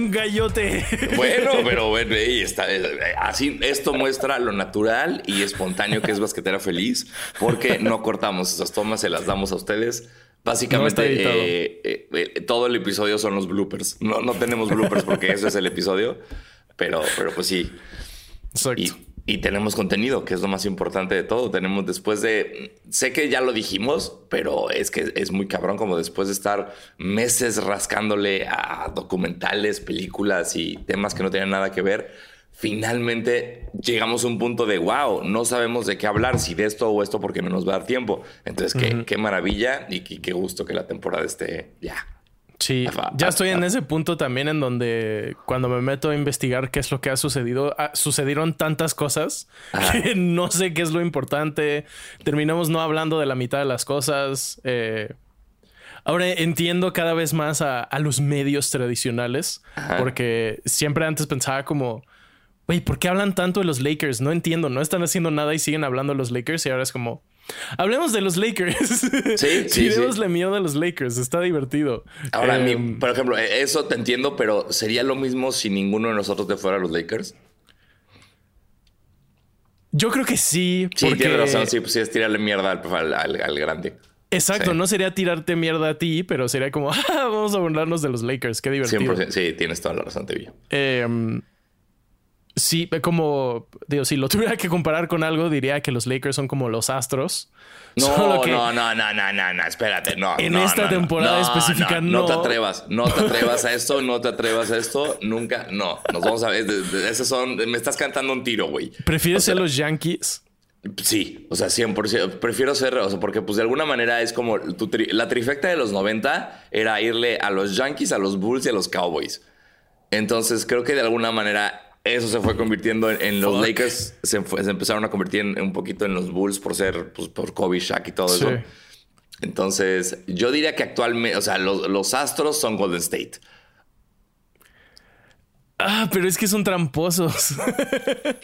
un gallote. Bueno, pero bueno, está, eh, así, esto muestra lo natural y espontáneo que es Basquetera Feliz, porque no cortamos esas tomas, se las damos a ustedes. Básicamente, eh, eh, todo el episodio son los bloopers. No, no tenemos bloopers porque ese es el episodio, pero, pero pues sí. Exacto. Y tenemos contenido, que es lo más importante de todo. Tenemos después de, sé que ya lo dijimos, pero es que es muy cabrón como después de estar meses rascándole a documentales, películas y temas que no tienen nada que ver, finalmente llegamos a un punto de, wow, no sabemos de qué hablar, si de esto o esto porque no nos va a dar tiempo. Entonces, qué, qué maravilla y qué gusto que la temporada esté ya Sí, ya estoy en ese punto también en donde cuando me meto a investigar qué es lo que ha sucedido, ah, sucedieron tantas cosas que no sé qué es lo importante. Terminamos no hablando de la mitad de las cosas. Eh, ahora entiendo cada vez más a, los medios tradicionales porque siempre antes pensaba como, güey, ¿por qué hablan tanto de los Lakers? No entiendo, no están haciendo nada y siguen hablando de los Lakers y ahora es como, Hablemos de los Lakers. Sí, sí. sí. miedo de los Lakers. Está divertido. Ahora, em, por ejemplo, e, eso te entiendo, pero ¿sería lo mismo si ninguno de nosotros te fuera a los Lakers? Yo creo que sí. Sí, porque... razón. Sí, pues sí, es tirarle mierda al, grande. Exacto, no sería tirarte mierda a ti, pero sería como, ah, vamos a burlarnos de los Lakers. Qué divertido. 100%, sí, tienes toda la razón, te Eh, Sí, como, digo, si lo tuviera que comparar con algo, diría que los Lakers son como los Astros. No, no, no, no, no, no, no, espérate, no. En esta temporada específica, no, no. te atrevas, no te atrevas a esto, no te atrevas a esto, nunca, no. Nos vamos a ver, esos son, me estás cantando un tiro, güey. ¿Prefieres ser los Yankees? Sí, o sea, 100%. Prefiero ser, o sea, porque pues de alguna manera es como la trifecta de los 90 era irle a los Yankees, a los Bulls y a los Cowboys. Entonces creo que de alguna manera eso se fue convirtiendo en, los Lakers, se, empezaron a convertir en, un poquito en los Bulls por ser, pues, por Kobe, Shaq y todo eso. Entonces, yo diría que actualmente, o sea, los, los Astros son Golden State. Ah, pero es que son tramposos.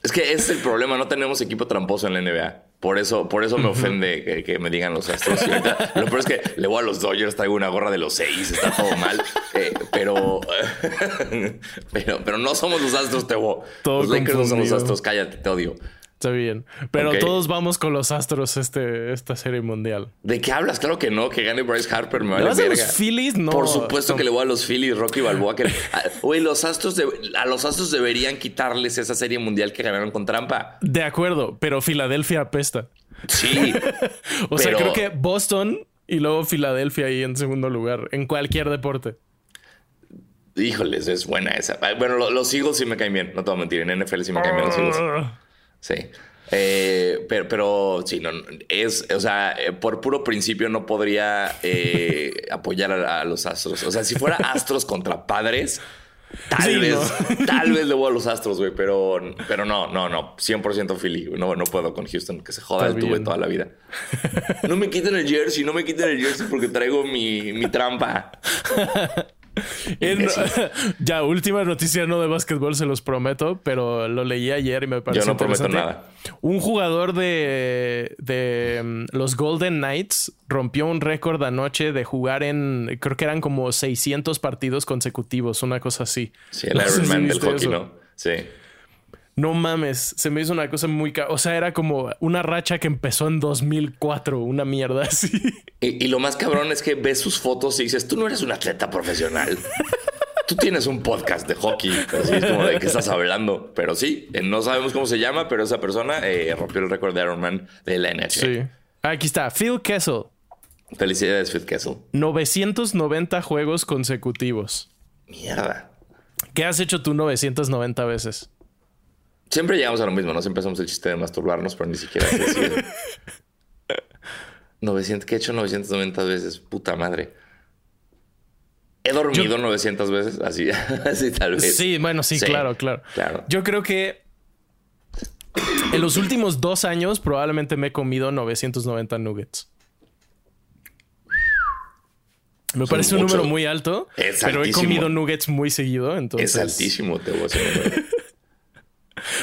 es que ese es el problema, no tenemos equipo tramposo en la NBA. Por eso, por eso me ofende que, me digan los astros. lo peor es que le voy a los Dodgers, traigo una gorra de los seis, está todo mal. Eh, pero, pero, pero no somos los astros, te voy. Los Lakers no son los astros, cállate, te odio. Está bien. Pero todos vamos con los Astros este, esta serie mundial. ¿De qué hablas? Claro que no. Que gane Bryce Harper. Me vale a los Phillies? No. Por supuesto que le voy a los Phillies, Rocky Balboa. Que... Oye, los Astros a los Astros deberían quitarles esa serie mundial que ganaron con trampa. De acuerdo, pero Filadelfia apesta. Sí. o sea, creo que Boston y luego Filadelfia ahí en segundo lugar, en cualquier deporte. Híjoles, es buena esa. Bueno, los Eagles sí me caen bien, no te voy a mentir. En NFL sí me caen bien los Eagles. Sí. Eh, pero, pero sí, no, es, o sea, eh, por puro principio no podría eh, apoyar a, los Astros. O sea, si fuera Astros contra Padres, tal vez, tal vez le voy a los Astros, güey, pero, pero no, no, no, 100% Philly. No, no puedo con Houston, que se joda el tuve toda la vida. No me quiten el jersey, no me quiten el jersey porque traigo mi, mi trampa. ya, última noticia no de básquetbol, se los prometo, pero lo leí ayer y me pareció Yo no prometo nada. Un jugador de, de mm, los Golden Knights rompió un récord anoche de jugar en, creo que eran como 600 partidos consecutivos, una cosa así. Sí, el Iron Man del hockey, ¿no? Sí. No mames, se me hizo una cosa muy... O sea, era como una racha que empezó en 2004, una mierda así. Y, lo más cabrón es que ves sus fotos y dices, tú no eres un atleta profesional. tú tienes un podcast de hockey. Así es como de qué estás hablando. Pero sí, eh, no sabemos cómo se llama, pero esa persona eh, rompió el récord de Ironman de la NHL. Sí. Aquí está, Phil Kessel. Felicidades, Phil Kessel. 990 juegos consecutivos. Mierda. ¿Qué has hecho tú 990 veces? Siempre llegamos a lo mismo, ¿no? Siempre hacemos el chiste de masturbarnos, pero ni siquiera decir. 900, ¿qué he hecho 990 veces? Puta madre. He dormido 900 veces, así, así tal vez. Sí, bueno, sí, claro, claro, claro. Yo creo que en los últimos dos años probablemente me he comido 990 nuggets. Me parece un número muy alto, pero he comido nuggets muy seguido, entonces... Es altísimo, te voy a decir.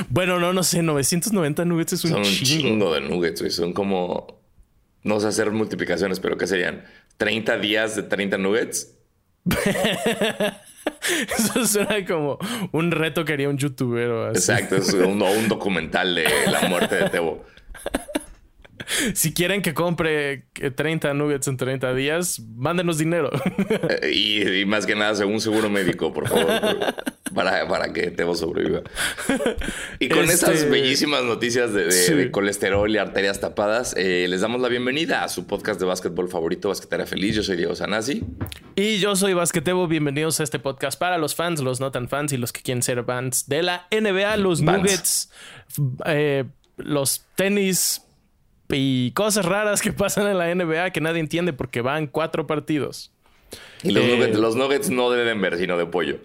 Bueno, no, no sé, 990 nuggets es un, Son un chingo. de nuggets, Son como, no sé hacer multiplicaciones, pero ¿qué serían? ¿30 días de 30 nuggets? Eso suena como un reto que haría un youtuber. Exacto, es un, un documental de la muerte de Tebo. si quieren que compre 30 nuggets en 30 días, mándenos dinero. Eh, y, más que nada, un seguro médico, por favor, para, para que Tebo sobreviva. Y con estas esas bellísimas noticias de, colesterol y arterias tapadas, eh, les damos la bienvenida a su podcast de básquetbol favorito, Basquetera Feliz. Yo soy Diego Sanasi. Y yo soy Basquetebo. Bienvenidos a este podcast para los fans, los no tan fans y los que quieren ser fans de la NBA, los nuggets, eh, los tenis y cosas raras que pasan en la NBA que nadie entiende porque van cuatro partidos. Y los, eh, nuggets, no de Denver, sino de pollo.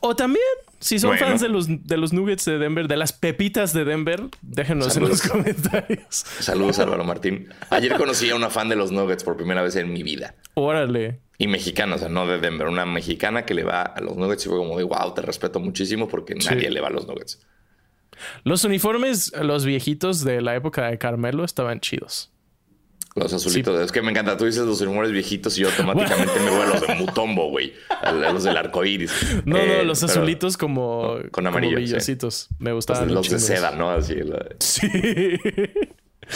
O también, si son fans de los, de los Nuggets de Denver, de las pepitas de Denver, déjenos en los comentarios. Saludos, Álvaro Martín. Ayer conocí a una fan de los Nuggets por primera vez en mi vida. Órale. Y mexicana, o sea, no de Denver. Una mexicana que le va a los Nuggets y fue como de wow, te respeto muchísimo porque nadie le va a los Nuggets. Los uniformes, los viejitos de la época de Carmelo estaban chidos. Los azulitos. Es que me encanta. Tú dices los uniformes viejitos y yo automáticamente me voy a los de Mutombo, güey. A los del arco iris. No, no, eh, los azulitos como. Con amarillo. Me gustaban. Los, de seda, ¿no? Así. Sí.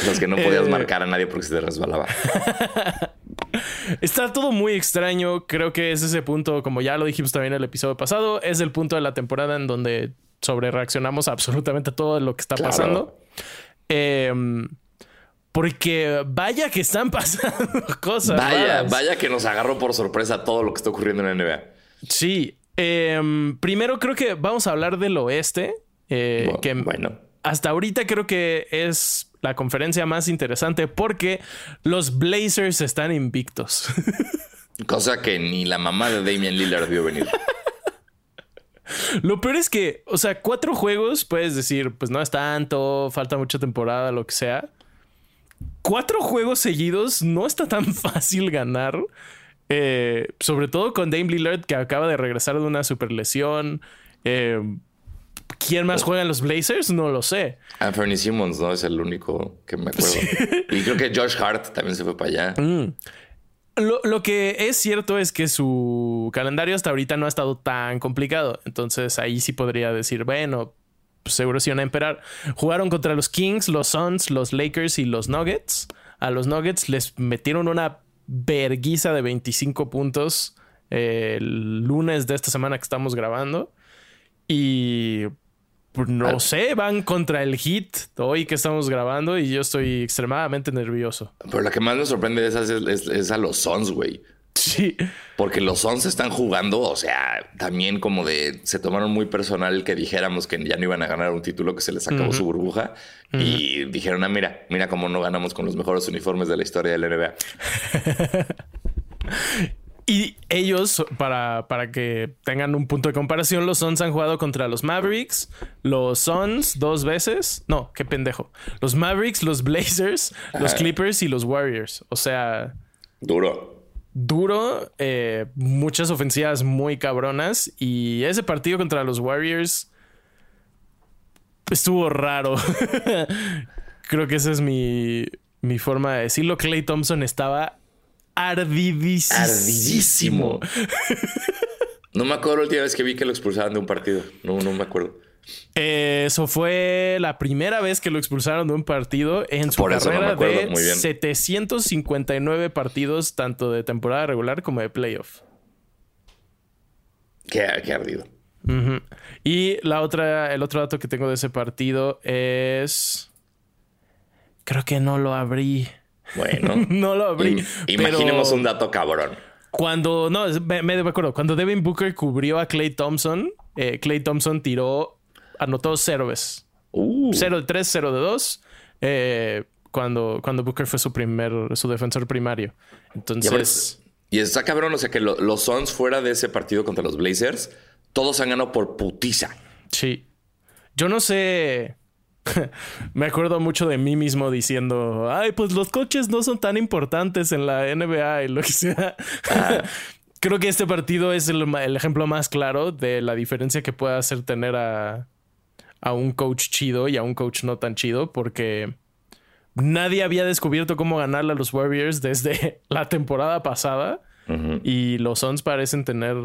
Los que no podías eh, marcar a nadie porque se te resbalaba. Está todo muy extraño. Creo que es ese punto, como ya lo dijimos también en el episodio pasado, es el punto de la temporada en donde sobre reaccionamos a absolutamente todo lo que está pasando. Em, porque vaya que están pasando cosas. Vaya, vaya que nos agarró por sorpresa todo lo que está ocurriendo en la NBA. Sí. Em, primero creo que vamos a hablar del oeste. Eh, que bueno. Hasta ahorita creo que es la conferencia más interesante porque los Blazers están invictos. Cosa que ni la mamá de Damian Lillard vio venir. Lo peor es que, o sea, cuatro juegos puedes decir, pues no es tanto, falta mucha temporada, lo que sea. Cuatro juegos seguidos no está tan fácil ganar. Eh, sobre todo con Dame Lillard que acaba de regresar de una super lesión. Eh, ¿Quién más juega en los Blazers? No lo sé. Anthony Simmons, ¿no? Es el único que me acuerdo. Y creo que Josh Hart también se fue para allá. Mm. Lo, que es cierto es que su calendario hasta ahorita no ha estado tan complicado. Entonces ahí sí podría decir, bueno, pues seguro sí van a esperar. Jugaron contra los Kings, los Suns, los Lakers y los Nuggets. A los Nuggets les metieron una verguiza de 25 puntos eh, el lunes de esta semana que estamos grabando. Y no sé, van contra el hit hoy que estamos grabando y yo estoy extremadamente nervioso. Pero la que más me sorprende de esas es, a los Sons, güey. Sí. Porque los Sons están jugando, o sea, también como de se tomaron muy personal que dijéramos que ya no iban a ganar un título que se les acabó su burbuja y dijeron, ah, mira, mira cómo no ganamos con los mejores uniformes de la historia del NBA. Y ellos, para, para, que tengan un punto de comparación, los Suns han jugado contra los Mavericks, los Suns dos veces. No, qué pendejo. Los Mavericks, los Blazers, los Clippers y los Warriors. O sea. Duro. Duro. Eh, muchas ofensivas muy cabronas. Y ese partido contra los Warriors estuvo raro. Creo que esa es mi, mi forma de decirlo. Clay Thompson estaba ardidísimo. no me acuerdo la última vez que vi que lo expulsaron de un partido. No, no me acuerdo. Eso fue la primera vez que lo expulsaron de un partido en su carrera de 759 partidos, tanto de temporada regular como de playoff. Qué, ardido. Y la otra, el otro dato que tengo de ese partido es. Creo que no lo abrí. Bueno. no lo abrí. imaginemos un dato cabrón. Cuando, no, me, me, acuerdo, cuando Devin Booker cubrió a Clay Thompson, eh, Clay Thompson tiró, anotó cero veces. Uh. Cero de tres, cero de dos. Eh, cuando, cuando Booker fue su primer, su defensor primario. Entonces. Y, está cabrón, o sea que los Suns fuera de ese partido contra los Blazers, todos han ganado por putiza. Sí. Yo no sé. me acuerdo mucho de mí mismo diciendo, ay, pues los coches no son tan importantes en la NBA y lo que sea. Ah. Creo que este partido es el, ejemplo más claro de la diferencia que puede hacer tener a, a un coach chido y a un coach no tan chido, porque nadie había descubierto cómo ganarle a los Warriors desde la temporada pasada y los Suns parecen tener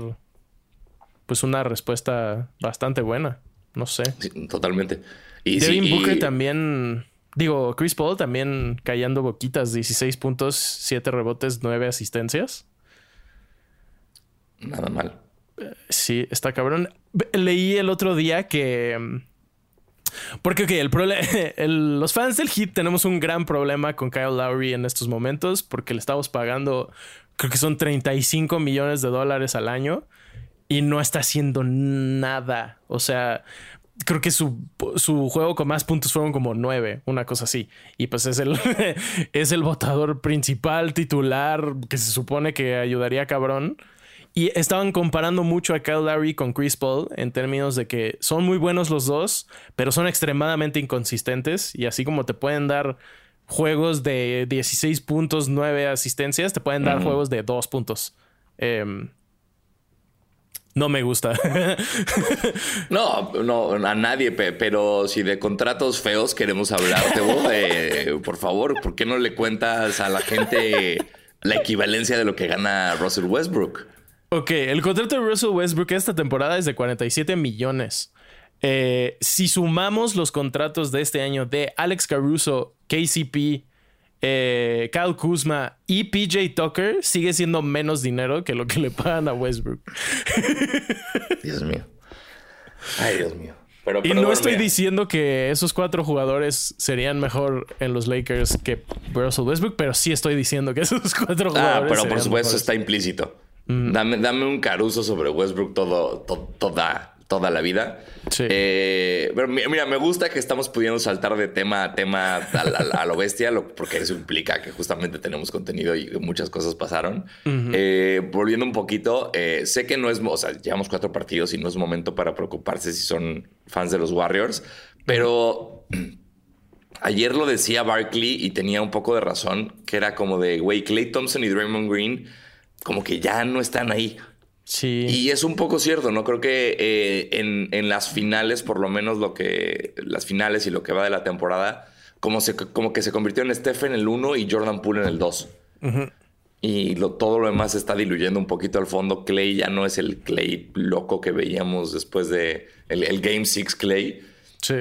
pues una respuesta bastante buena. No sé. totalmente. Y Devin Booker también, digo, Chris Paul también callando boquitas, 16 puntos, 7 rebotes, 9 asistencias. Nada mal. Sí, está cabrón. Leí el otro día que... Mm, porque, ok, el los fans del Heat tenemos un gran problema con Kyle Lowry en estos momentos porque le estamos pagando, creo que son 35 millones de dólares al año y no está haciendo nada. O sea, creo que su, juego con más puntos fueron como nueve, una cosa así. Y pues es el, es el votador principal, titular, que se supone que ayudaría cabrón. Y estaban comparando mucho a Kyle Larry con Chris Paul en términos de que son muy buenos los dos, pero son extremadamente inconsistentes. Y así como te pueden dar juegos de 16 puntos, 9 asistencias, te pueden dar juegos de 2 puntos. Eh, no me gusta. no, no, a nadie, pero si de contratos feos queremos hablar, eh, por favor, ¿por qué no le cuentas a la gente la equivalencia de lo que gana Russell Westbrook? Ok, el contrato de Russell Westbrook esta temporada es de 47 millones. Eh, si sumamos los contratos de este año de Alex Caruso, KCP, eh, Kyle Kuzma y PJ Tucker sigue siendo menos dinero que lo que le pagan a Westbrook. Dios mío. Ay, Dios mío. y no estoy diciendo que esos cuatro jugadores serían mejor en los Lakers que Russell Westbrook, pero sí estoy diciendo que esos cuatro ah, jugadores. Ah, pero por supuesto está implícito. Dame, dame, un caruso sobre Westbrook todo, toda toda la vida. Sí. Eh, pero mira, me gusta que estamos pudiendo saltar de tema a tema a, lo bestia, porque eso implica que justamente tenemos contenido y muchas cosas pasaron. Eh, volviendo un poquito, eh, sé que no es, o sea, llevamos cuatro partidos y no es momento para preocuparse si son fans de los Warriors, pero ayer lo decía Barkley y tenía un poco de razón, que era como de, güey, Clay Thompson y Draymond Green como que ya no están ahí. Sí. Y es un poco cierto, ¿no? Creo que eh, en, las finales, por lo menos lo que. Las finales y lo que va de la temporada, como, se, como que se convirtió en Stephen el 1 y Jordan Poole en el 2. Y lo, todo lo demás está diluyendo un poquito al fondo. Clay ya no es el Clay loco que veíamos después de el, Game 6 Clay. Sí.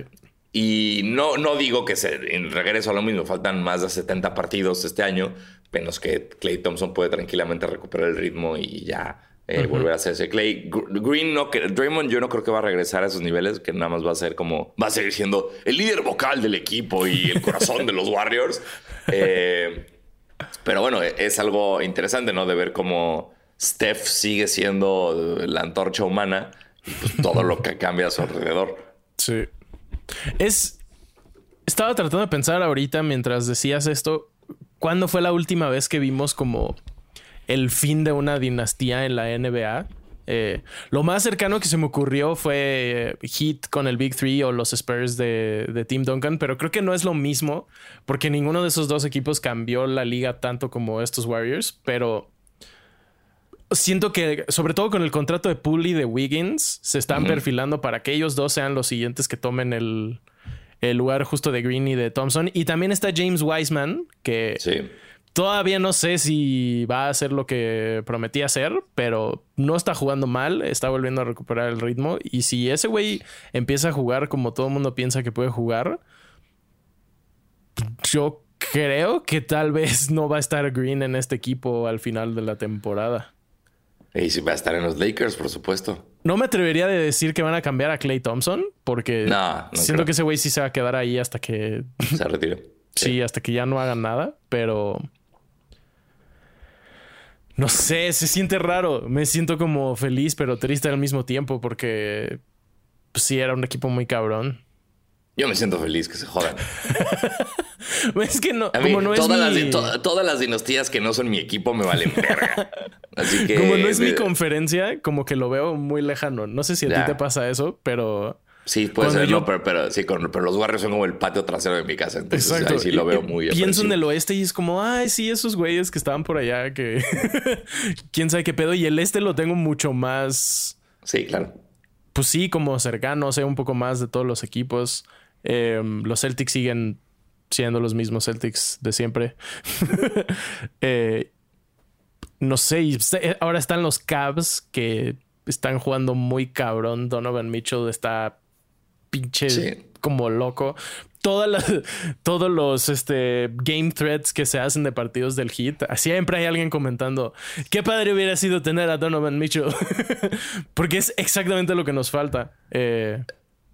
Y no, no digo que se, en regreso a lo mismo, faltan más de 70 partidos este año, menos que Clay Thompson puede tranquilamente recuperar el ritmo y ya eh, volver a hacerse. Clay Green, no, que Draymond, yo no creo que va a regresar a esos niveles, que nada más va a ser como, va a seguir siendo el líder vocal del equipo y el corazón de los Warriors. Eh, pero bueno, es algo interesante, ¿no? De ver cómo Steph sigue siendo la antorcha humana y pues todo lo que cambia a su alrededor. Sí. Es. Estaba tratando de pensar ahorita mientras decías esto. ¿Cuándo fue la última vez que vimos como el fin de una dinastía en la NBA. Eh, lo más cercano que se me ocurrió fue eh, Heat con el Big Three o los Spurs de, de, Team Duncan, pero creo que no es lo mismo porque ninguno de esos dos equipos cambió la liga tanto como estos Warriors, pero siento que sobre todo con el contrato de Poole y de Wiggins se están perfilando para que ellos dos sean los siguientes que tomen el, el lugar justo de Green y de Thompson. Y también está James Wiseman, que... Sí Todavía no sé si va a hacer lo que prometía hacer, pero no está jugando mal, está volviendo a recuperar el ritmo. Y si ese güey empieza a jugar como todo el mundo piensa que puede jugar, yo creo que tal vez no va a estar Green en este equipo al final de la temporada. Y si va a estar en los Lakers, por supuesto. No me atrevería de decir que van a cambiar a Clay Thompson, porque siento que ese güey sí se va a quedar ahí hasta que se retire. sí, hasta que ya no hagan nada, pero no sé, se siente raro. Me siento como feliz, pero triste al mismo tiempo porque pues, sí era un equipo muy cabrón. Yo me siento feliz que se jodan. es que no, como no todas, es las, todas las dinastías que no son mi equipo me valen verga. Así que, como no es mi conferencia, como que lo veo muy lejano. No sé si a ti te pasa eso, pero Sí, puede ser, yo... pero, sí, pero los Warriors son como el patio trasero de mi casa. Entonces Exacto. ahí sí lo veo muy Pienso en el oeste y es como, ay, sí, esos güeyes que estaban por allá, que quién sabe qué pedo. Y el este lo tengo mucho más. Sí, claro. Pues sí, como cercano, sé un poco más de todos los equipos. Em, los Celtics siguen siendo los mismos Celtics de siempre. eh, no sé, ahora están los Cavs que están jugando muy cabrón. Donovan Mitchell está pinche como loco. Todas las, todos los este, game threads que se hacen de partidos del hit, siempre hay alguien comentando, qué padre hubiera sido tener a Donovan Mitchell, porque es exactamente lo que nos falta. Eh,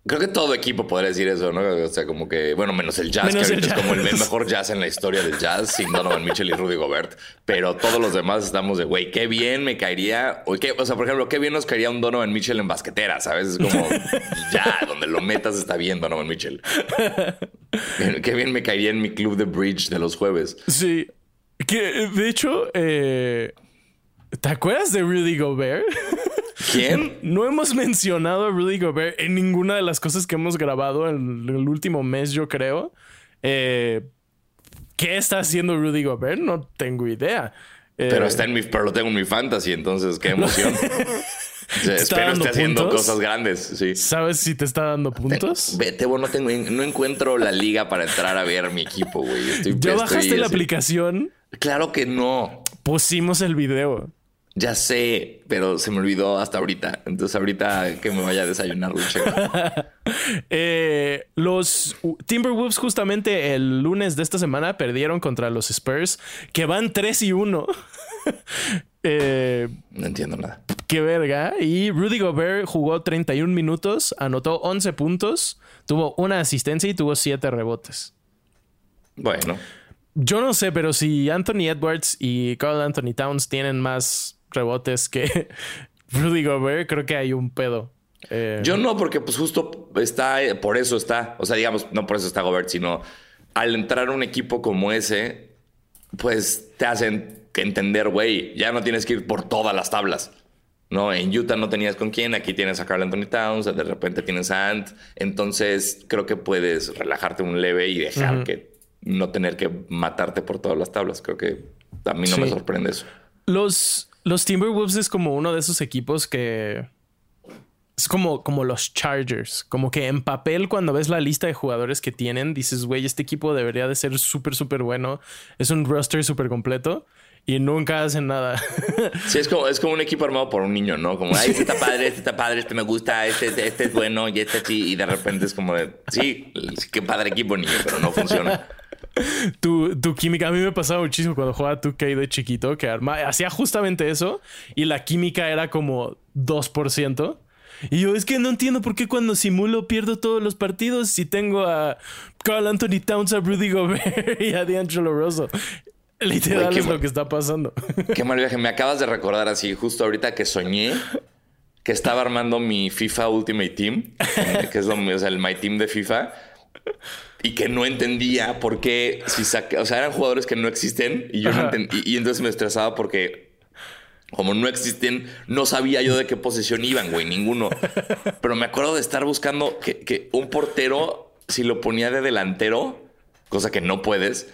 Creo que todo equipo podría decir eso, ¿no? O sea, como que, bueno, menos el jazz, que es como el mejor jazz en la historia del jazz, sin Donovan Mitchell y Rudy Gobert. Pero todos los demás estamos de, güey, qué bien me caería. O, qué, o sea, por ejemplo, qué bien nos caería un Donovan Mitchell en basquetera, ¿sabes? Es como, ya, donde lo metas está bien Donovan Mitchell. qué bien me caería en mi club de bridge de los jueves. Sí. Que, de hecho, eh, ¿te acuerdas de Rudy Gobert? ¿Quién? No hemos mencionado a Rudy Gobert en ninguna de las cosas que hemos grabado en el último mes, yo creo. Eh, ¿Qué está haciendo Rudy Gobert? No tengo idea. pero eh, está en mi, pero lo tengo en mi fantasy, entonces qué emoción. espero esté haciendo cosas grandes. Sí. ¿Sabes si te está dando puntos? Vete, bueno, no, tengo, no encuentro la liga para entrar a ver mi equipo, güey. ¿Ya bajaste la aplicación? Claro que no. Pusimos el video. Ya sé, pero se me olvidó hasta ahorita. Entonces ahorita que me vaya a desayunar eh, los Timberwolves justamente el lunes de esta semana perdieron contra los Spurs, que van 3 y 1. Eh, no entiendo nada. Qué verga. Y Rudy Gobert jugó 31 minutos, anotó 11 puntos, tuvo una asistencia y tuvo 7 rebotes. Bueno. Yo no sé, pero si Anthony Edwards y Carl Anthony Towns tienen más rebotes que Rudy Gobert, creo que hay un pedo. Eh, Yo no, porque pues justo está, por eso está, o sea, digamos, no por eso está Gobert, sino al entrar a un equipo como ese, pues te hacen entender, güey, ya no tienes que ir por todas las tablas. No, en Utah no tenías con quién, aquí tienes a Carl Anthony Towns, de repente tienes a Ant, entonces creo que puedes relajarte un leve y dejar que no tener que matarte por todas las tablas. Creo que a mí no me sorprende eso. Los los Timberwolves es como uno de esos equipos que es como, como los Chargers. Como que en papel, cuando ves la lista de jugadores que tienen, dices, güey, este equipo debería de ser súper, súper bueno. Es un roster súper completo y nunca hacen nada. Sí, es como, es como un equipo armado por un niño, ¿no? Como, ay, este está padre, este está padre, este me gusta, este, este es bueno y este sí. Y de repente es como de, sí, qué padre equipo, niño, pero no funciona. tu, tu química, a mí me pasaba muchísimo cuando jugaba 2K de chiquito, que hacía justamente eso y la química era como 2%. Y yo es que no entiendo por qué cuando simulo pierdo todos los partidos si tengo a Carl Anthony Towns, a Rudy Gobert y a D'Angelo Rosso. Literal es lo que está pasando. Qué mal viaje. Me acabas de recordar así, justo ahorita que soñé que estaba armando mi FIFA Ultimate Team, que es lo, o sea, el My Team de FIFA y que no entendía por qué si saca, o sea, eran jugadores que no existen y yo no y, entonces me estresaba porque como no existen, no sabía yo de qué posición iban, güey, ninguno. Pero me acuerdo de estar buscando que, un portero, si lo ponía de delantero, cosa que no puedes,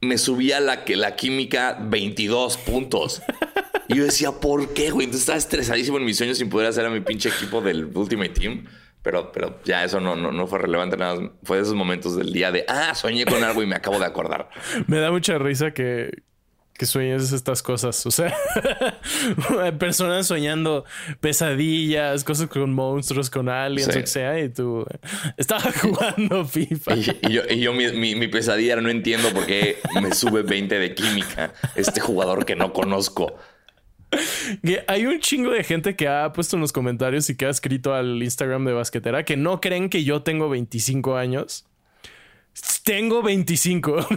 me subía la, la química 22 puntos. Y yo decía, ¿por qué, güey? Entonces estaba estresadísimo en mis sueños sin poder hacer a mi pinche equipo del Ultimate Team. Pero, pero ya eso no, no, fue relevante nada. Fue de esos momentos del día de, ah, soñé con algo y me acabo de acordar. me da mucha risa que, que sueñes estas cosas. O sea, personas soñando pesadillas, cosas con monstruos, con aliens, o sea, y tú estaba jugando FIFA. Y, yo, y yo mi, mi, pesadilla no entiendo por qué me sube 20 de química este jugador que no conozco. Hay un chingo de gente que ha puesto en los comentarios y que ha escrito al Instagram de Basquetera que no creen que yo tengo 25 años. Tengo 25.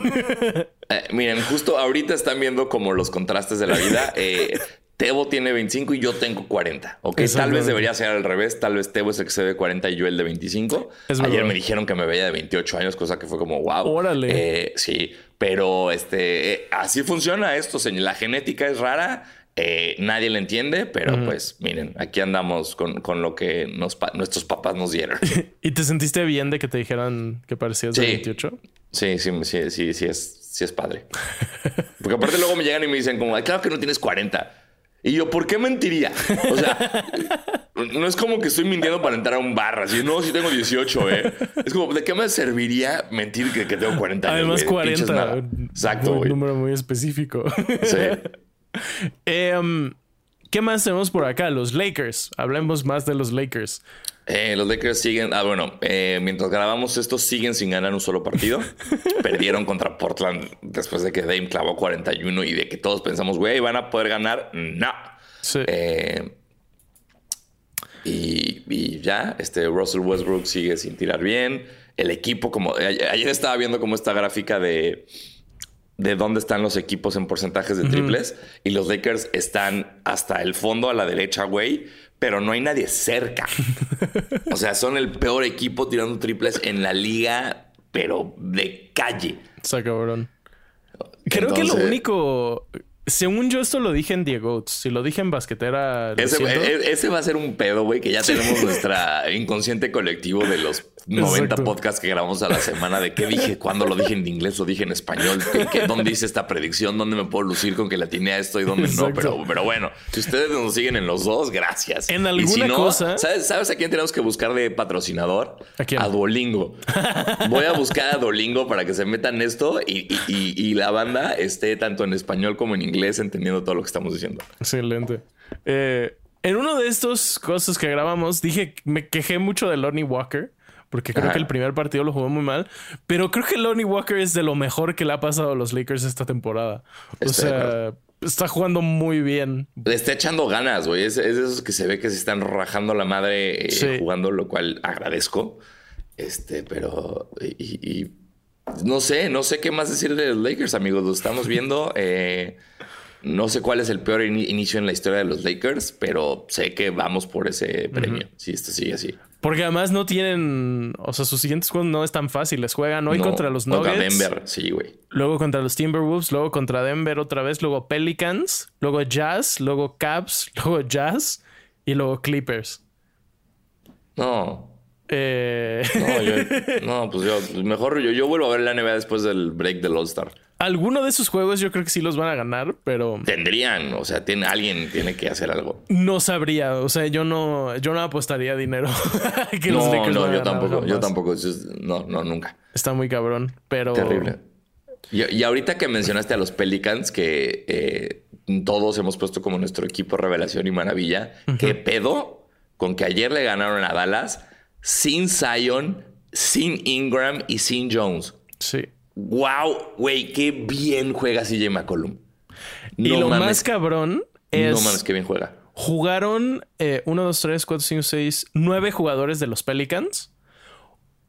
Eh, miren, justo ahorita están viendo como los contrastes de la vida. Eh, Tebo tiene 25 y yo tengo 40. Ok, tal vez debería ser al revés. Tal vez Tebo es el que se ve 40 y yo el de 25. Ayer me dijeron que me veía de 28 años, cosa que fue como wow. Órale. Eh, sí, pero este, así funciona esto. La genética es rara eh, nadie le entiende, pero pues miren, aquí andamos con, lo que nuestros papás nos dieron. ¿Y te sentiste bien de que te dijeran que parecías de 28? Sí, sí, sí, sí, sí es, sí es padre. Porque aparte luego me llegan y me dicen como, claro que no tienes 40. Y yo, ¿por qué mentiría? O sea, no es como que estoy mintiendo para entrar a un bar. Así, no, sí tengo 18, ¿eh? Es como, ¿de qué me serviría mentir que, tengo 40 años? Además, 40. Exacto, Un número muy específico. Sí. Em, ¿Qué más tenemos por acá? Los Lakers. Hablemos más de los Lakers. Eh, los Lakers siguen. Ah, bueno, eh, mientras grabamos esto, siguen sin ganar un solo partido. Perdieron contra Portland después de que Dame clavó 41 y de que todos pensamos, güey, van a poder ganar. No. Sí. Eh, y, ya, este Russell Westbrook sigue sin tirar bien. El equipo, como ayer estaba viendo como esta gráfica de, de dónde están los equipos en porcentajes de triples y los Lakers están hasta el fondo a la derecha, güey, pero no hay nadie cerca. o sea, son el peor equipo tirando triples en la liga, pero de calle. Está cabrón. Creo que lo único según yo, esto lo dije en Diego. Si lo dije en basquetera. Ese, e, ese, va a ser un pedo, güey, que ya tenemos nuestra inconsciente colectivo de los 90 podcasts que grabamos a la semana. De qué dije, cuándo lo dije en inglés, lo dije en español, dónde hice esta predicción, dónde me puedo lucir con que la tiene a esto y dónde no. Pero, pero bueno, si ustedes nos siguen en los dos, gracias. En alguna cosa. ¿sabes, a quién tenemos que buscar de patrocinador? ¿A, Duolingo. Voy a buscar a Duolingo para que se metan esto y, y la banda esté tanto en español como en inglés inglés entendiendo todo lo que estamos diciendo. Excelente. Eh, en uno de estos cosas que grabamos, dije, me quejé mucho de Lonnie Walker. Porque creo que el primer partido lo jugó muy mal. Pero creo que Lonnie Walker es de lo mejor que le ha pasado a los Lakers esta temporada. o sea, está jugando muy bien. Le está echando ganas, güey. Es, de esos que se ve que se están rajando la madre eh, jugando, lo cual agradezco. Este, pero. Y, no sé, no sé qué más decir de los Lakers, amigos. Lo estamos viendo. Eh, no sé cuál es el peor inicio en la historia de los Lakers, pero sé que vamos por ese premio. Si esto sigue así. Porque además no tienen, o sea, sus siguientes juegos no es tan fáciles. Juegan hoy contra los Nuggets. Contra Denver, sí, güey. Luego contra los Timberwolves, luego contra Denver otra vez, luego Pelicans, luego Jazz, luego Cavs, luego Jazz y luego Clippers. No. Eh... No, pues yo, mejor yo, yo vuelvo a ver la NBA después del break del All-Star. Alguno de esos juegos yo creo que sí los van a ganar, pero. Tendrían, o sea, tiene, alguien tiene que hacer algo. No sabría, o sea, yo no, yo no apostaría dinero. que no, los no, yo tampoco, yo tampoco, no, no, nunca. Está muy cabrón, pero. Terrible. Y, ahorita que mencionaste a los Pelicans, que eh, todos hemos puesto como nuestro equipo revelación y maravilla, ¿qué pedo con que ayer le ganaron a Dallas sin Zion, sin Ingram y sin Jones? Sí. Wow, güey, qué bien juega CJ McCollum. y lo más cabrón es. No mames, qué bien juega. Jugaron 1, 2, 3, 4, 5, 6, 9 jugadores de los Pelicans.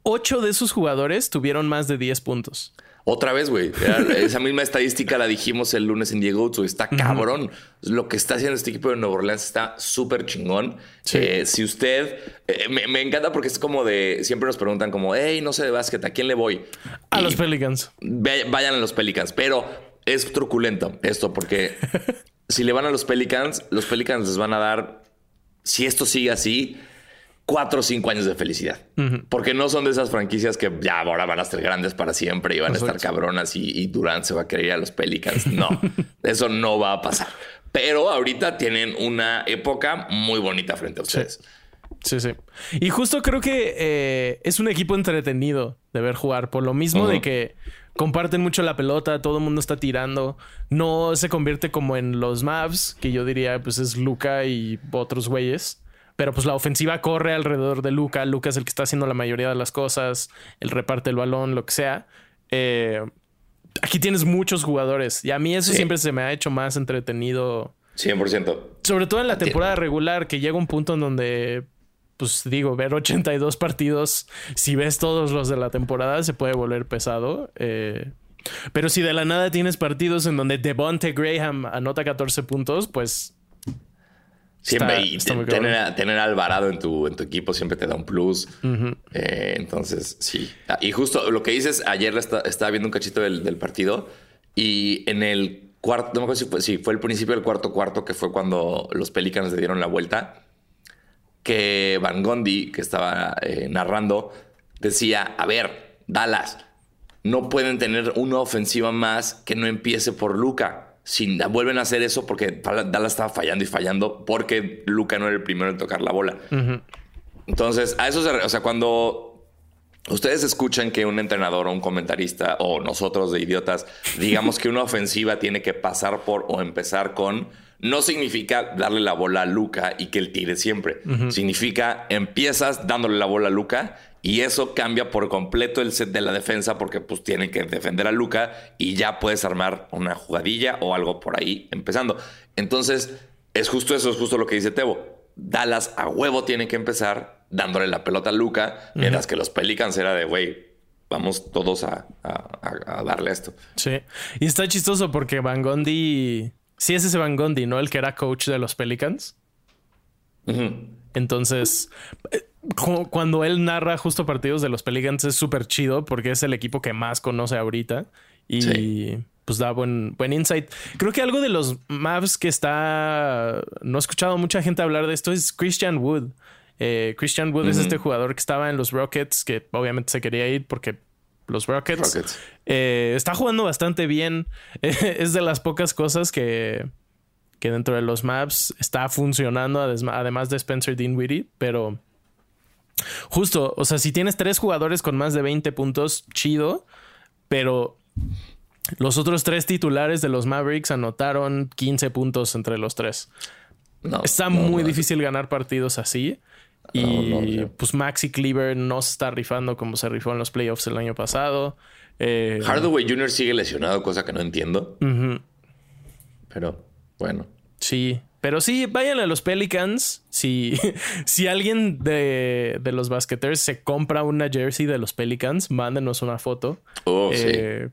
8 de esos jugadores tuvieron más de 10 puntos. Otra vez, güey. Esa misma estadística la dijimos el lunes en Diego Está cabrón. Lo que está haciendo este equipo de Nueva Orleans está súper chingón. Eh, si usted... Eh, me, encanta porque es como de... Siempre nos preguntan como, hey, no sé de básquet, ¿a quién le voy? A los Pelicans. Vayan a los Pelicans. Pero es truculento esto porque si le van a los Pelicans, los Pelicans les van a dar... Si esto sigue así cuatro o cinco años de felicidad. Porque no son de esas franquicias que ya ahora van a ser grandes para siempre y van a estar cabronas y, Durant se va a querer ir a los Pelicans. No, eso no va a pasar. Pero ahorita tienen una época muy bonita frente a ustedes. Sí, sí. Y justo creo que eh, es un equipo entretenido de ver jugar. Por lo mismo de que comparten mucho la pelota, todo el mundo está tirando. No se convierte como en los Mavs, que yo diría pues es Luca y otros güeyes. Pero pues la ofensiva corre alrededor de Luca. Luca es el que está haciendo la mayoría de las cosas. Él reparte el balón, lo que sea. Eh, aquí tienes muchos jugadores. Y a mí eso siempre se me ha hecho más entretenido. 100%. Sobre todo en la temporada regular, que llega un punto en donde, pues digo, ver 82 partidos, si ves todos los de la temporada, se puede volver pesado. Eh, pero si de la nada tienes partidos en donde Devonte Graham anota 14 puntos, pues Siempre y tener, a, Alvarado en tu, en tu equipo siempre te da un plus. Eh, entonces, sí. Ah, y justo lo que dices, ayer estaba viendo un cachito del, partido y en el cuarto, no me acuerdo si fue, si fue el principio del cuarto cuarto, que fue cuando los Pelicans le dieron la vuelta, que Van Gondi, que estaba eh, narrando, decía, a ver, Dallas, no pueden tener una ofensiva más que no empiece por Luca si vuelven a hacer eso porque Dallas estaba fallando y fallando porque Luca no era el primero en tocar la bola. Entonces, a eso se... O sea, cuando ustedes escuchan que un entrenador o un comentarista o nosotros de idiotas digamos que una ofensiva tiene que pasar por o empezar con... no significa darle la bola a Luca y que él tire siempre. Significa empiezas dándole la bola a Luca y eso cambia por completo el set de la defensa porque pues tienen que defender a Luca y ya puedes armar una jugadilla o algo por ahí empezando. Entonces, es justo eso, es justo lo que dice Tebo. Dallas a huevo tiene que empezar dándole la pelota a Luca, mientras que los Pelicans era de, güey, vamos todos a, darle esto. Sí, y está chistoso porque Van Gondi, sí es ese Van Gondi, ¿no? El que era coach de los Pelicans. Entonces, eh, cuando él narra justo partidos de los Pelicans es súper chido porque es el equipo que más conoce ahorita y pues da buen, buen insight. Creo que algo de los Mavs que está, no he escuchado mucha gente hablar de esto es Christian Wood. Eh, Christian Wood es este jugador que estaba en los Rockets, que obviamente se quería ir porque los Rockets, eh, está jugando bastante bien. es de las pocas cosas que, que dentro de los Mavs está funcionando, además de Spencer Dinwiddie, pero Justo, o sea, si tienes tres jugadores con más de 20 puntos, chido, pero los otros tres titulares de los Mavericks anotaron 15 puntos entre los tres. está muy difícil ganar partidos así. Y pues Maxi Cleaver no se está rifando como se rifó en los playoffs el año pasado. Eh, Hardaway Jr. sigue lesionado, cosa que no entiendo. Pero bueno. Sí, pero sí, vayan a los Pelicans. Si, si alguien de, los basqueters se compra una jersey de los Pelicans, mándenos una foto. Oh, eh,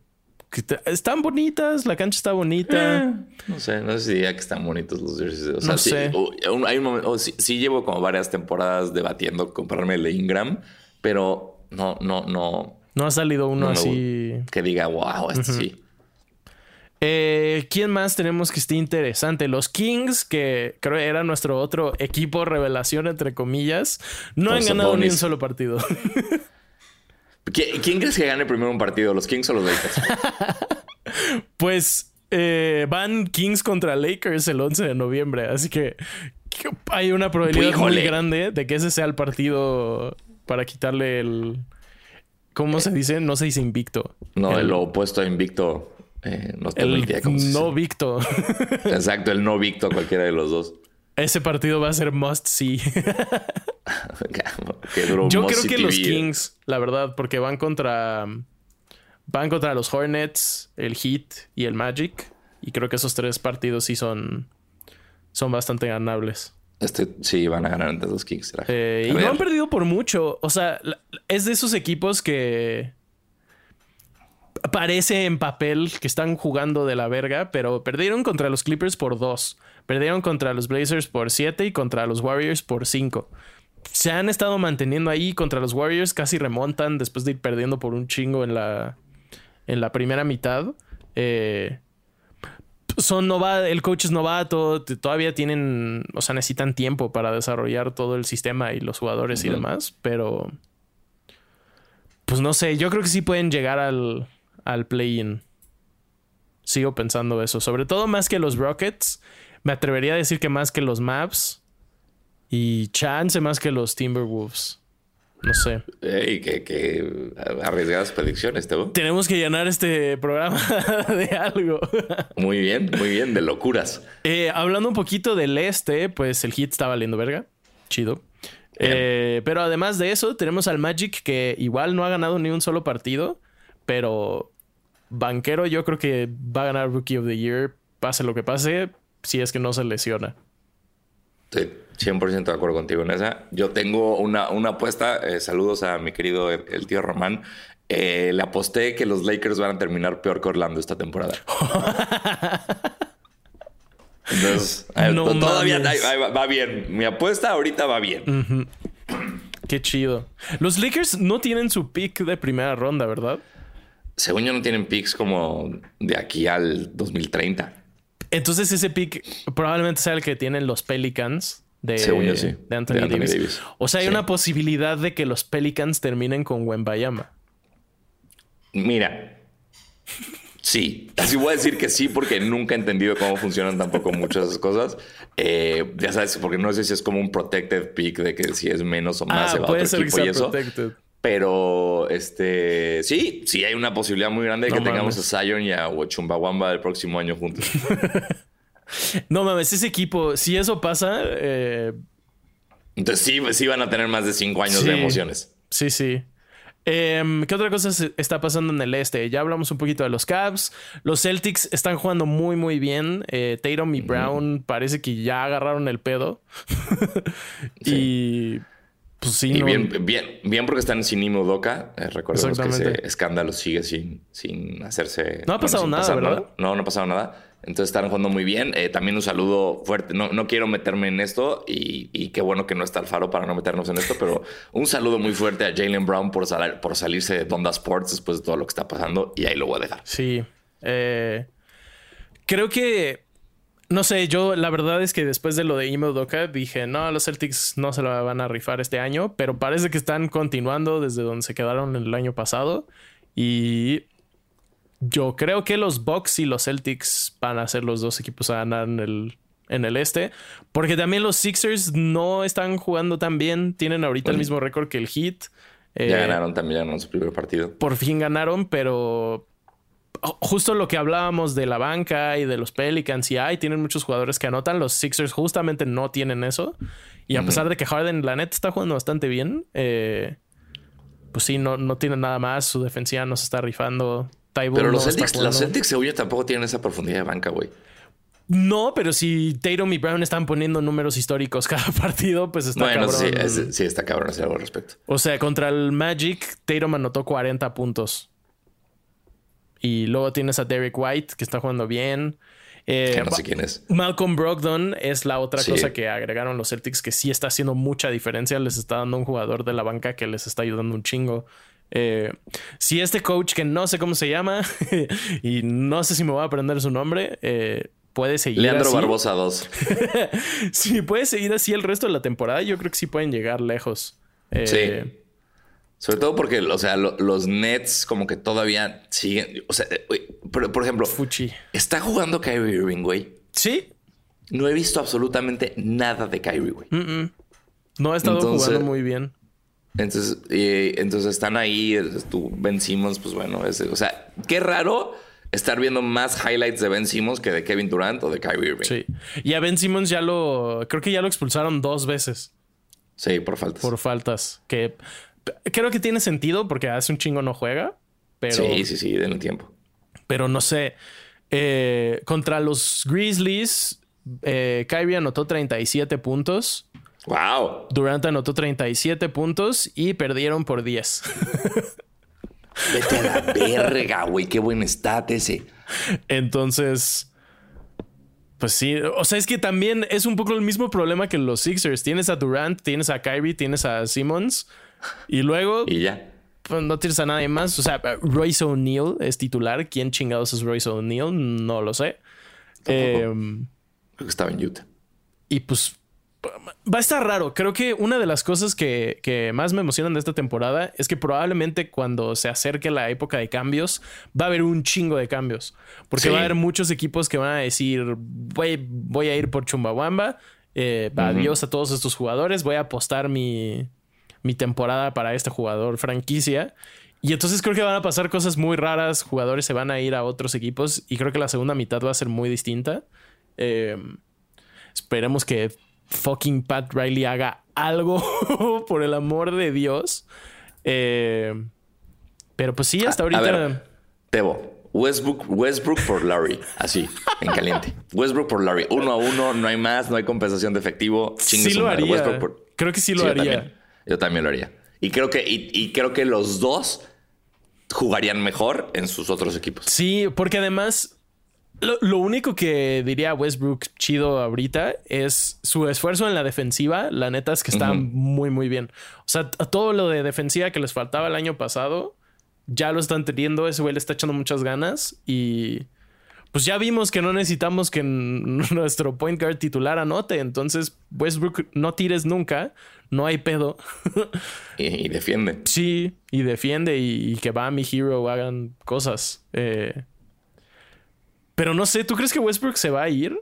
están bonitas, la cancha está bonita. Eh, no sé, no sé si diría que están bonitos los jerseys. O sea, sí, hay un momento, sí, llevo como varias temporadas debatiendo comprarme el Ingram, pero no, no, no. No ha salido uno así. Que diga, wow, este sí. Eh, ¿Quién más tenemos que esté interesante? Los Kings, que creo era nuestro otro equipo revelación, entre comillas, no han ganado ni un solo partido. ¿Quién crees que gane primero un partido? ¿Los Kings o los Lakers? pues eh, van Kings contra Lakers el 11 de noviembre, así que hay una probabilidad muy grande de que ese sea el partido para quitarle el... ¿Cómo se dice? No se dice invicto. No, el opuesto a invicto. Eh, no el no Victo. Exacto, el no Victo, cualquiera de los dos. Ese partido va a ser must see. Yo creo que los Kings, la verdad, porque van contra. Van contra los Hornets, el Heat y el Magic. Y creo que esos tres partidos sí son. Son bastante ganables. Este, sí, van a ganar entre los Kings. Eh, y no han perdido por mucho. O sea, es de esos equipos que parece en papel que están jugando de la verga, pero perdieron contra los Clippers por dos. Perdieron contra los Blazers por siete y contra los Warriors por cinco. Se han estado manteniendo ahí contra los Warriors, casi remontan después de ir perdiendo por un chingo en la, en la primera mitad. Eh, son novatos, el coach es novato, todavía tienen, o sea, necesitan tiempo para desarrollar todo el sistema y los jugadores y demás, pero pues no sé, yo creo que sí pueden llegar al, al play-in. Sigo pensando eso. Sobre todo más que los Rockets. Me atrevería a decir que más que los Maps. Y chance más que los Timberwolves. No sé. Ey, qué, arriesgadas predicciones, Tebo. Tenemos que llenar este programa de algo. muy bien, muy bien, de locuras. Eh, hablando un poquito del este, pues el hit está valiendo verga. Chido. Eh, pero además de eso, tenemos al Magic que igual no ha ganado ni un solo partido, pero banquero yo creo que va a ganar Rookie of the Year, pase lo que pase, si es que no se lesiona. Estoy 100% de acuerdo contigo en esa. Yo tengo una, una apuesta, eh, saludos a mi querido el, tío Román. Eh, le aposté que los Lakers van a terminar peor que Orlando esta temporada. Entonces, eh, todavía va, bien. Mi apuesta ahorita va bien. Qué chido. Los Lakers no tienen su pick de primera ronda, ¿verdad? Según yo no tienen picks como de aquí al 2030. Entonces ese pick probablemente sea el que tienen los Pelicans de, Anthony, Davis. O sea, hay una posibilidad de que los Pelicans terminen con Wembayama. Mira, sí, así voy a decir que sí porque nunca he entendido cómo funcionan tampoco muchas cosas. Eh, ya sabes, porque no sé si es como un protected pick de que si es menos o más ah, se va puede ser y eso. Protected. Pero este sí, sí hay una posibilidad muy grande de que tengamos a Zion y a Chumbawamba el próximo año juntos. No mames, ese equipo, si eso pasa. Eh, Entonces sí, sí van a tener más de cinco años de emociones. Sí, sí. Em, ¿Qué otra cosa está pasando en el este? Ya hablamos un poquito de los Cavs. Los Celtics están jugando muy, muy bien. Eh, Tatum y Brown parece que ya agarraron el pedo. y pues sí, y bien, bien, bien porque están sin Imo Doca. Eh, recordemos que ese escándalo sigue sin, sin hacerse. No ha pasado nada, ¿verdad? No, no ha pasado nada. Entonces están jugando muy bien. Eh, también un saludo fuerte. No, no quiero meterme en esto y, qué bueno que no está Alfaro para no meternos en esto, pero un saludo muy fuerte a Jalen Brown por, por salirse de Donda Sports después de todo lo que está pasando y ahí lo voy a dejar. Sí. Eh, creo que no sé, yo la verdad es que después de lo de Imo Doka dije, no, los Celtics no se lo van a rifar este año, pero parece que están continuando desde donde se quedaron el año pasado. Y yo creo que los Bucks y los Celtics van a ser los dos equipos a ganar en el, en el este, porque también los Sixers no están jugando tan bien, tienen ahorita el mismo récord que el Heat. ya eh, ganaron también, en su primer partido. Por fin ganaron, pero justo lo que hablábamos de la banca y de los Pelicans y hay, tienen muchos jugadores que anotan. Los Sixers justamente no tienen eso. Y a pesar de que Harden, la neta, está jugando bastante bien, eh, pues sí, no, no tiene nada más. Su defensiva no se está rifando. pero los, Celtics, los Celtics, según tampoco tienen esa profundidad de banca, güey. No, pero si Tatum y Brown están poniendo números históricos cada partido, pues está bueno, cabrón. Sí, sí, está cabrón hacer algo al respecto. O sea, contra el Magic, Tatum anotó 40 puntos. Y luego tienes a Derek White, que está jugando bien. Eh, no sé quién es. Malcolm Brogdon es la otra cosa que agregaron los Celtics que sí está haciendo mucha diferencia. Les está dando un jugador de la banca que les está ayudando un chingo. Eh, si este coach, que no sé cómo se llama y no sé si me voy a aprender su nombre, eh, puede seguir. Leandro Barbosa 2. si puede seguir así el resto de la temporada, yo creo que sí pueden llegar lejos. sí. Sobre todo porque, o sea, los Nets como que todavía siguen. O sea, por, por ejemplo, Fuchi. ¿está jugando Kyrie Irving, güey? Sí. No he visto absolutamente nada de Kyrie, güey. No ha estado jugando muy bien. Entonces, entonces están ahí, tú, Ben Simmons, pues bueno, o sea, qué raro estar viendo más highlights de Ben Simmons que de Kevin Durant o de Kyrie Irving. Sí. Y a Ben Simmons ya lo, creo que ya lo expulsaron dos veces. Sí, por faltas. Por faltas. Que creo que tiene sentido porque hace un chingo no juega. Pero, sí, sí, sí, denle tiempo. Pero no sé. Eh, contra los Grizzlies, eh, Kyrie anotó 37 puntos. Wow. Durant anotó 37 puntos y perdieron por 10. Vete a la verga, güey. Qué buen stat ese. Entonces, pues sí. O sea, es que también es un poco el mismo problema que los Sixers. Tienes a Durant, tienes a Kyrie, tienes a Simmons. Y luego. Y ya. Pues no tienes a nadie más. O sea, Royce O'Neill es titular. ¿Quién chingados es Royce O'Neill? No lo sé. Em, que estaba en Utah. Y pues va a estar raro. Creo que una de las cosas que, más me emocionan de esta temporada es que probablemente cuando se acerque la época de cambios, va a haber un chingo de cambios. Porque va a haber muchos equipos que van a decir, voy, voy a ir por Chumbawamba, eh, adiós a todos estos jugadores, voy a apostar mi, mi temporada para este jugador franquicia. Y entonces creo que van a pasar cosas muy raras, jugadores se van a ir a otros equipos y creo que la segunda mitad va a ser muy distinta. Em, esperemos que fucking Pat Riley haga algo por el amor de Dios. Em, pero pues sí, hasta ahorita... Tebo, Westbrook, Westbrook por Larry, así, en caliente. Westbrook por Larry, uno a uno, no hay más, no hay compensación de efectivo. sí lo haría. Creo que sí lo haría. Yo también lo haría. Y creo que, y, creo que los dos jugarían mejor en sus otros equipos. Sí, porque además lo, único que diría Westbrook chido ahorita es su esfuerzo en la defensiva. La neta es que está muy, muy bien. O sea, todo lo de defensiva que les faltaba el año pasado, ya lo están teniendo. Ese güey le está echando muchas ganas y pues ya vimos que no necesitamos que nuestro point guard titular anote. Entonces, Westbrook, no tires nunca. No hay pedo. y, defiende. Sí, y defiende y, que va a mi hero hagan cosas. Eh, pero no sé, ¿tú crees que Westbrook se va a ir?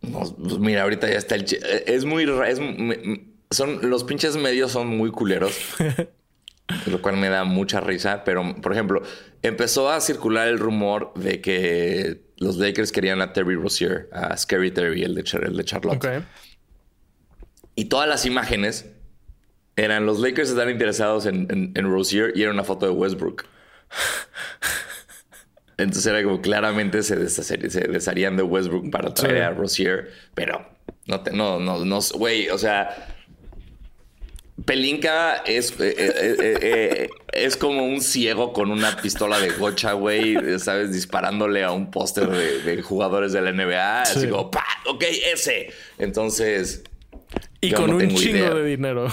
No, pues mira, ahorita ya está el... Es muy... Es, son, los pinches medios son muy culeros. lo cual me da mucha risa. Pero, por ejemplo, empezó a circular el rumor de que los Lakers querían a Terry Rozier, a Scary Terry, el de, el de Charlotte. Y todas las imágenes eran los Lakers están interesados en, en, Rozier y era una foto de Westbrook. Entonces era como claramente se, desharían de Westbrook para traer a Rozier, pero no, te, no, no, no, güey, o sea, Pelinka es, eh, eh, eh, es como un ciego con una pistola de gocha, güey, ¿sabes? Disparándole a un póster de, jugadores de la NBA. Así como, ¡pa! Ok, ese. Entonces. Y con un chingo de dinero.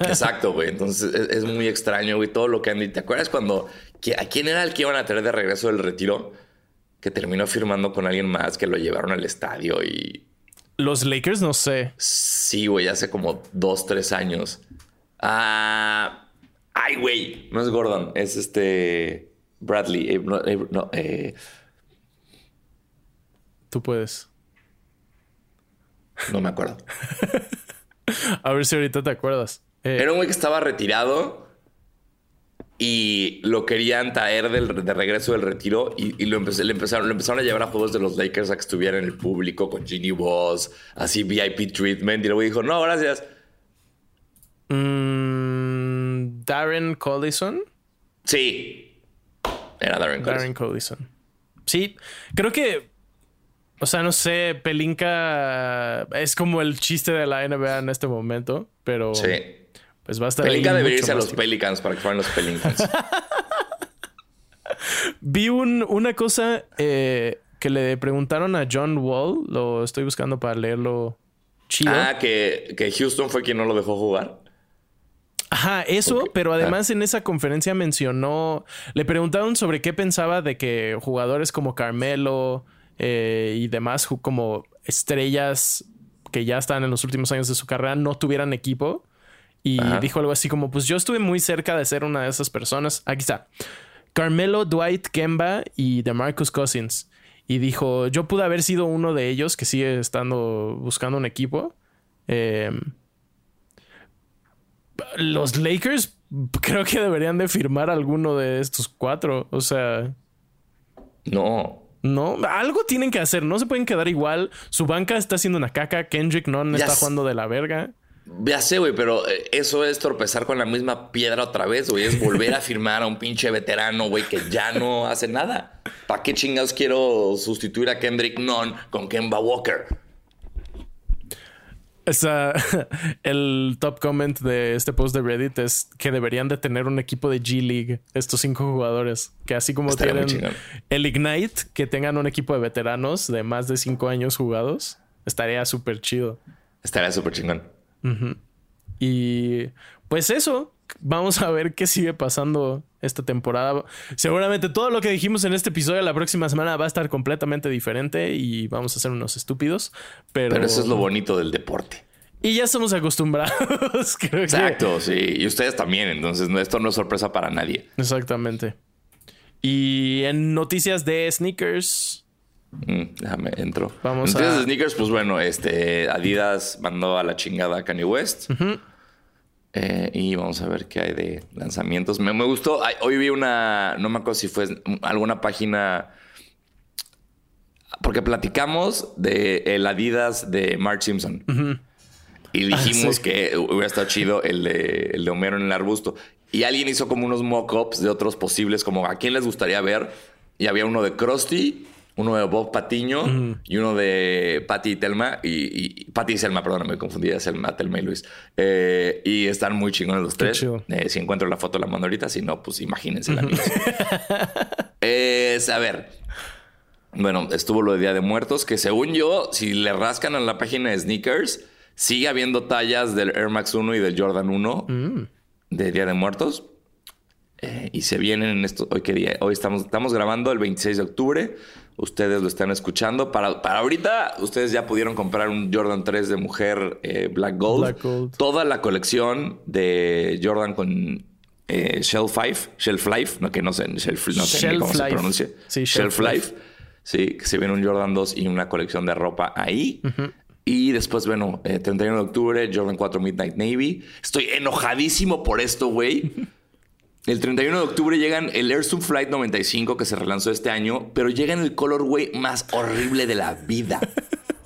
Exacto, güey. Entonces es, muy extraño, güey, todo lo que han dicho. ¿Te acuerdas cuando. ¿A quién era el que iban a tener de regreso del retiro? Que terminó firmando con alguien más que lo llevaron al estadio y. Los Lakers, no sé. Sí, güey, hace como dos, tres años. Ah, ay, güey, no es Gordon, es este Bradley. Eh, no, eh, eh. Tú puedes. No me acuerdo. A ver si ahorita te acuerdas. Era un güey que estaba retirado y lo querían traer de regreso del retiro y, lo le, empezaron, lo empezaron a llevar a juegos de los Lakers a que estuviera en el público con Ginny Boss, así VIP treatment. Y luego dijo, no, gracias. Mm, Darren Collison. Sí. Era Darren Collison. Darren Collison. Sí, creo que. O sea, no sé, Pelinka es como el chiste de la NBA en este momento, pero. Sí. Pues va a estar. Debería irse a los Pelicans para que fueran los Pelicans. Vi una cosa eh, que le preguntaron a John Wall. Lo estoy buscando para leerlo chido. Ah, que, que Houston fue quien no lo dejó jugar. Ajá, eso, pero además en esa conferencia mencionó, le preguntaron sobre qué pensaba de que jugadores como Carmelo eh, y demás, como estrellas que ya están en los últimos años de su carrera, no tuvieran equipo. Y dijo algo así como, pues yo estuve muy cerca de ser una de esas personas. Aquí está. Carmelo, Dwight, Kemba y DeMarcus Cousins. Y dijo, yo pude haber sido uno de ellos que sigue estando buscando un equipo. Eh, los Lakers creo que deberían de firmar alguno de estos cuatro. O sea. No. No, algo tienen que hacer. No se pueden quedar igual. Su banca está haciendo una caca. Kendrick no está jugando de la verga. Ya sé, güey, pero eh, eso es torpezar con la misma piedra otra vez, güey. Es volver a firmar a un pinche veterano, güey, que ya no hace nada. ¿Para qué chingados quiero sustituir a Kendrick Nunn con Kemba Walker? Esa, el top comment de este post de Reddit es que deberían de tener un equipo de G League, estos cinco jugadores, que así como tienen el Ignite, que tengan un equipo de veteranos de más de cinco años jugados, estaría súper chido. Estaría súper chingón. Y pues eso, vamos a ver qué sigue pasando esta temporada. Seguramente todo lo que dijimos en este episodio la próxima semana va a estar completamente diferente y vamos a ser unos estúpidos. Pero, eso es lo bonito del deporte. Y ya estamos acostumbrados. Exacto, sí. Y ustedes también. Entonces, esto no es sorpresa para nadie. Exactamente. Y en noticias de sneakers. Mm, déjame, entro. Vamos de sneakers, pues bueno, este Adidas mandó a la chingada a Kanye West. Eh, y vamos a ver qué hay de lanzamientos. Me, gustó. hoy vi una. No me acuerdo si fue alguna página. Porque platicamos de el Adidas de Mark Simpson. Y ah, dijimos que hubiera estado chido el de, el de Homero en el arbusto. Y alguien hizo como unos mock-ups de otros posibles, como a quién les gustaría ver. Y había uno de Krusty uno de Bob Patiño y uno de Patty y Telma. Y, Patty y Selma, perdón, me confundí, Selma, Telma y Luis. Eh, y están muy chingones los tres. Eh, si encuentro la foto, la mando ahorita. Si no, pues imagínense la es, a ver. Bueno, estuvo lo de Día de Muertos, que según yo, si le rascan a la página de Sneakers, sigue habiendo tallas del Air Max 1 y del Jordan 1 mm. de Día de Muertos. Eh, y se vienen en esto. Hoy qué día? Hoy estamos, estamos grabando el 26 de octubre. Ustedes lo están escuchando. Para, para ahorita, ustedes ya pudieron comprar un Jordan 3 de mujer eh, Black, Gold. Toda la colección de Jordan con eh, Shelf Life. Shelf Life, no que no sé, Shelf, no sé cómo se pronuncia. Sí, Shelf, Life. Sí, que se viene un Jordan 2 y una colección de ropa ahí. Y después, bueno, 31 de octubre, Jordan 4 Midnight Navy. Estoy enojadísimo por esto, güey. El 31 de octubre llegan el Air Flight 95 que se relanzó este año, pero llega en el colorway más horrible de la vida.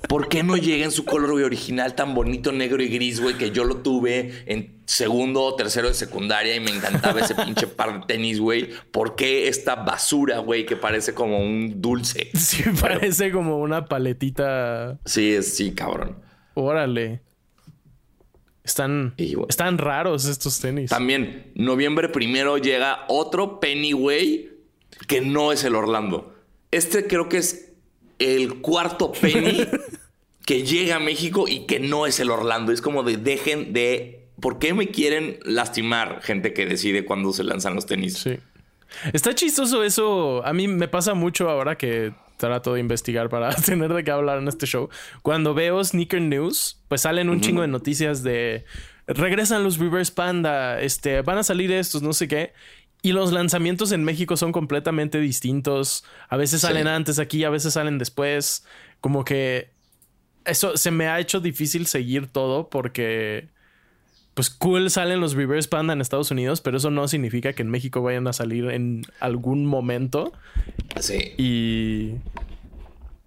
¿Por qué no llega en su colorway original tan bonito, negro y gris, güey, que yo lo tuve en segundo o tercero de secundaria y me encantaba ese pinche par de tenis, güey? ¿Por qué esta basura, güey, que parece como un dulce? Sí, parece como una paletita. Sí, sí, cabrón. Órale. Están, están raros estos tenis. También, noviembre primero llega otro Penny, que no es el Orlando. Este creo que es el cuarto Penny que llega a México y que no es el Orlando. Es como de dejen de. ¿Por qué me quieren lastimar gente que decide cuándo se lanzan los tenis? Sí. Está chistoso eso. A mí me pasa mucho ahora que trato de investigar para tener de qué hablar en este show. Cuando veo Sneaker News, pues salen un chingo de noticias de regresan los Reverse Panda, este, van a salir estos, no sé qué. Y los lanzamientos en México son completamente distintos. A veces salen antes aquí, a veces salen después. Como que eso se me ha hecho difícil seguir todo porque pues cool salen los Reverse Panda en Estados Unidos, pero eso no significa que en México vayan a salir en algún momento. Sí. Y.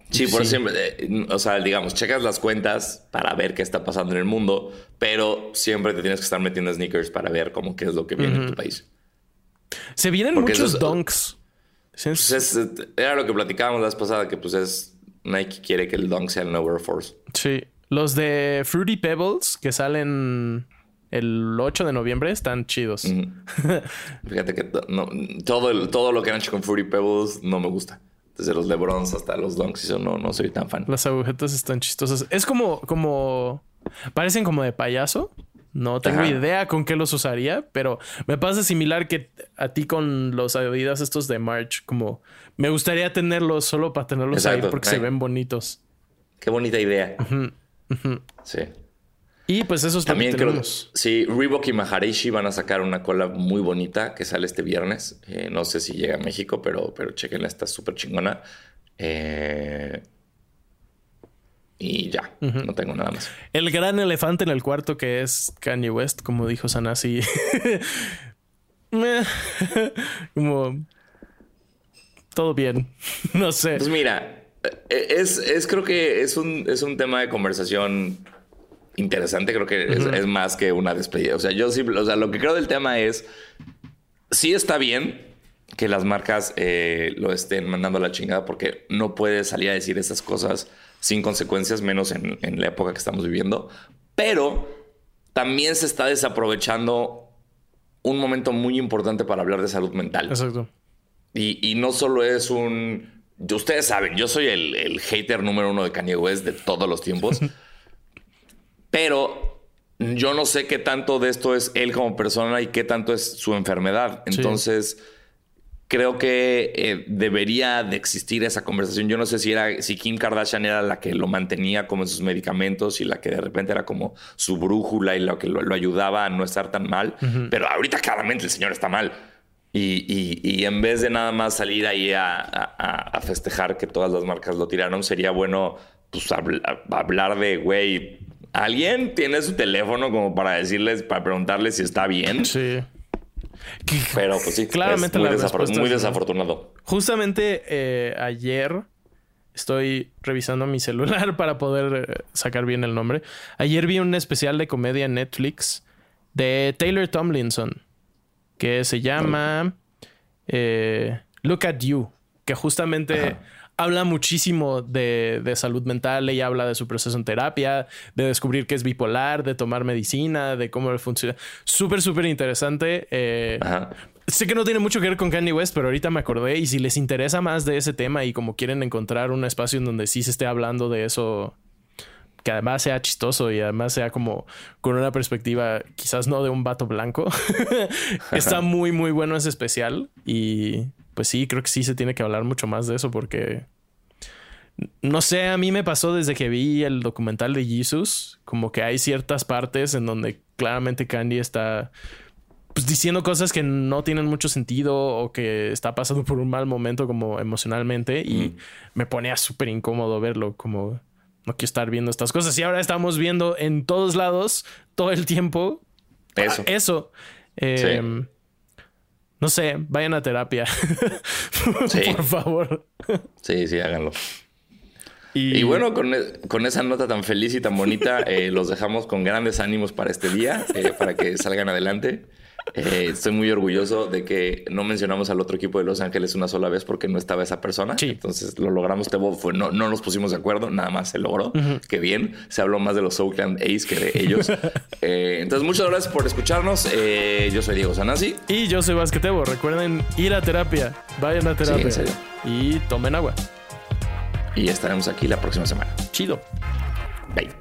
Sí, por siempre. Eh, o sea, digamos, checas las cuentas para ver qué está pasando en el mundo, pero siempre te tienes que estar metiendo sneakers para ver cómo qué es lo que viene en tu país. Se vienen muchos donks. Pues era lo que platicábamos la vez pasada, que pues es Nike quiere que el dunk sea el nuevo Force. Sí. Los de Fruity Pebbles que salen el 8 de noviembre están chidos. Fíjate que todo, todo lo que han hecho con Fruity Pebbles no me gusta. Desde los Lebrons hasta los Dunks, eso no, no soy tan fan. Las agujetas están chistosas. Es como, como, parecen como de payaso. No tengo idea con qué los usaría, pero me pasa similar que a ti con los Adidas estos de March. Como me gustaría tenerlos solo para tenerlos ahí porque se ven bonitos. Qué bonita idea. Sí. Y pues eso es también creo. Sí, Reebok y Maharishi van a sacar una cola muy bonita que sale este viernes. Eh, no sé si llega a México, pero, pero chequenla, está súper chingona. Eh, y ya, no tengo nada más. El gran elefante en el cuarto que es Kanye West, como dijo Sanasi. como todo bien. no sé. Pues mira, eh, es, es creo que es un, es un tema de conversación interesante, creo que es, más que una despedida. O sea, yo sí, o sea, lo que creo del tema es, sí está bien que las marcas eh, lo estén mandando a la chingada porque no puedes salir a decir esas cosas sin consecuencias, menos en, la época que estamos viviendo. Pero también se está desaprovechando un momento muy importante para hablar de salud mental. Exacto. Y, no solo es un... Ustedes saben, yo soy el, el hater número uno de Kanye West de todos los tiempos. Pero yo no sé qué tanto de esto es él como persona y qué tanto es su enfermedad. Entonces, creo que eh, debería de existir esa conversación. Yo no sé si era si Kim Kardashian era la que lo mantenía como en sus medicamentos y la que de repente era como su brújula y lo que lo, ayudaba a no estar tan mal. Pero ahorita claramente el señor está mal. Y, en vez de nada más salir ahí a, festejar que todas las marcas lo tiraron, sería bueno pues, hablar de, güey, ¿Alguien tiene su teléfono como para decirles, para preguntarles si está bien? Sí. Pero pues sí, claramente muy, muy desafortunado. Justamente eh, ayer estoy revisando mi celular para poder eh, sacar bien el nombre. Ayer vi un especial de comedia en Netflix de Taylor Tomlinson que se llama eh, Look at You, que justamente habla muchísimo de, salud mental. Ella habla de su proceso en terapia, de descubrir que es bipolar, de tomar medicina, de cómo funciona. Súper, súper interesante. Eh, sé que no tiene mucho que ver con Kanye West, pero ahorita me acordé. Y si les interesa más de ese tema y como quieren encontrar un espacio en donde sí se esté hablando de eso, que además sea chistoso y además sea como con una perspectiva quizás no de un vato blanco, está muy, muy bueno ese especial. Y pues sí, creo que sí se tiene que hablar mucho más de eso porque no sé, a mí me pasó desde que vi el documental de Jesus, como que hay ciertas partes en donde claramente Candy está pues, diciendo cosas que no tienen mucho sentido o que está pasando por un mal momento como emocionalmente y me ponía súper incómodo verlo, como no quiero estar viendo estas cosas y ahora estamos viendo en todos lados todo el tiempo eso. Eso. Em, no sé, vayan a terapia. Por favor. Sí, sí, háganlo. Y, bueno, con, esa nota tan feliz y tan bonita, eh, los dejamos con grandes ánimos para este día, eh, para que salgan adelante. Eh, estoy muy orgulloso de que no mencionamos al otro equipo de Los Ángeles una sola vez porque no estaba esa persona. Entonces lo logramos. Fue, no, no nos pusimos de acuerdo, nada más se logró. Qué bien. Se habló más de los Oakland A's que de ellos. entonces, muchas gracias por escucharnos. yo soy Diego Sanasi. Y yo soy Basquetebo. Recuerden ir a terapia. Vayan a terapia. Y tomen agua y estaremos aquí la próxima semana. Chido. Bye.